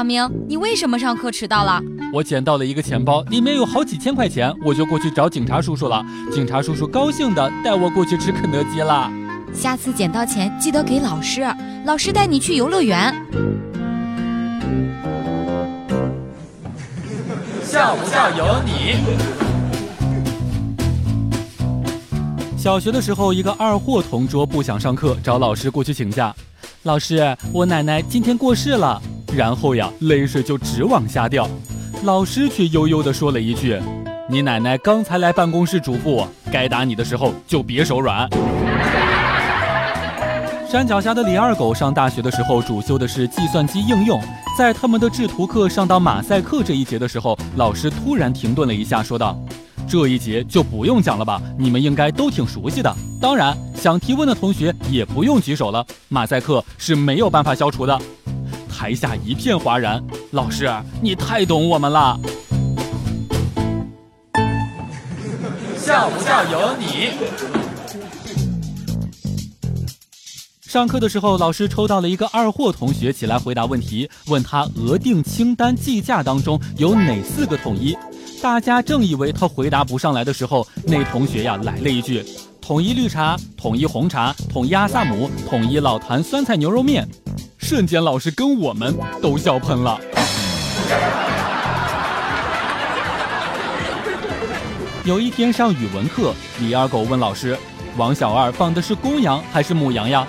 小明，你为什么上课迟到了？我捡到了一个钱包，里面有好几千块钱，我就过去找警察叔叔了。警察叔叔高兴的带我过去吃肯德基了。下次捡到钱记得给老师，老师带你去游乐园。笑不笑由你。小学的时候，一个二货同桌不想上课，找老师过去请假。老师，我奶奶今天过世了。然后呀，泪水就直往下掉。老师却悠悠地说了一句：“你奶奶刚才来办公室嘱咐我，该打你的时候就别手软。”山脚下的李二狗上大学的时候，主修的是计算机应用。在他们的制图课上到马赛克这一节的时候，老师突然停顿了一下，说道：“这一节就不用讲了吧？你们应该都挺熟悉的。当然，想提问的同学也不用举手了。马赛克是没有办法消除的。”台下一片哗然。老师，你太懂我们了。笑不笑由你。上课的时候，老师抽到了一个二货同学起来回答问题，问他额定清单计价当中有哪四个统一。大家正以为他回答不上来的时候，那同学呀来了一句：统一绿茶，统一红茶，统一阿萨姆，统一老坛酸菜牛肉面。瞬间，老师跟我们都笑喷了。有一天上语文课，李二狗问老师：“王小二放的是公羊还是母羊呀？”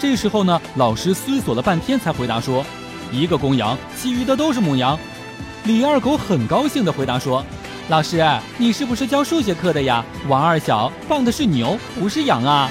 这时候呢，老师思索了半天才回答说：“一个公羊，其余的都是母羊。”李二狗很高兴地回答说：“老师，你是不是教数学课的呀？王二小放的是牛，不是羊啊。”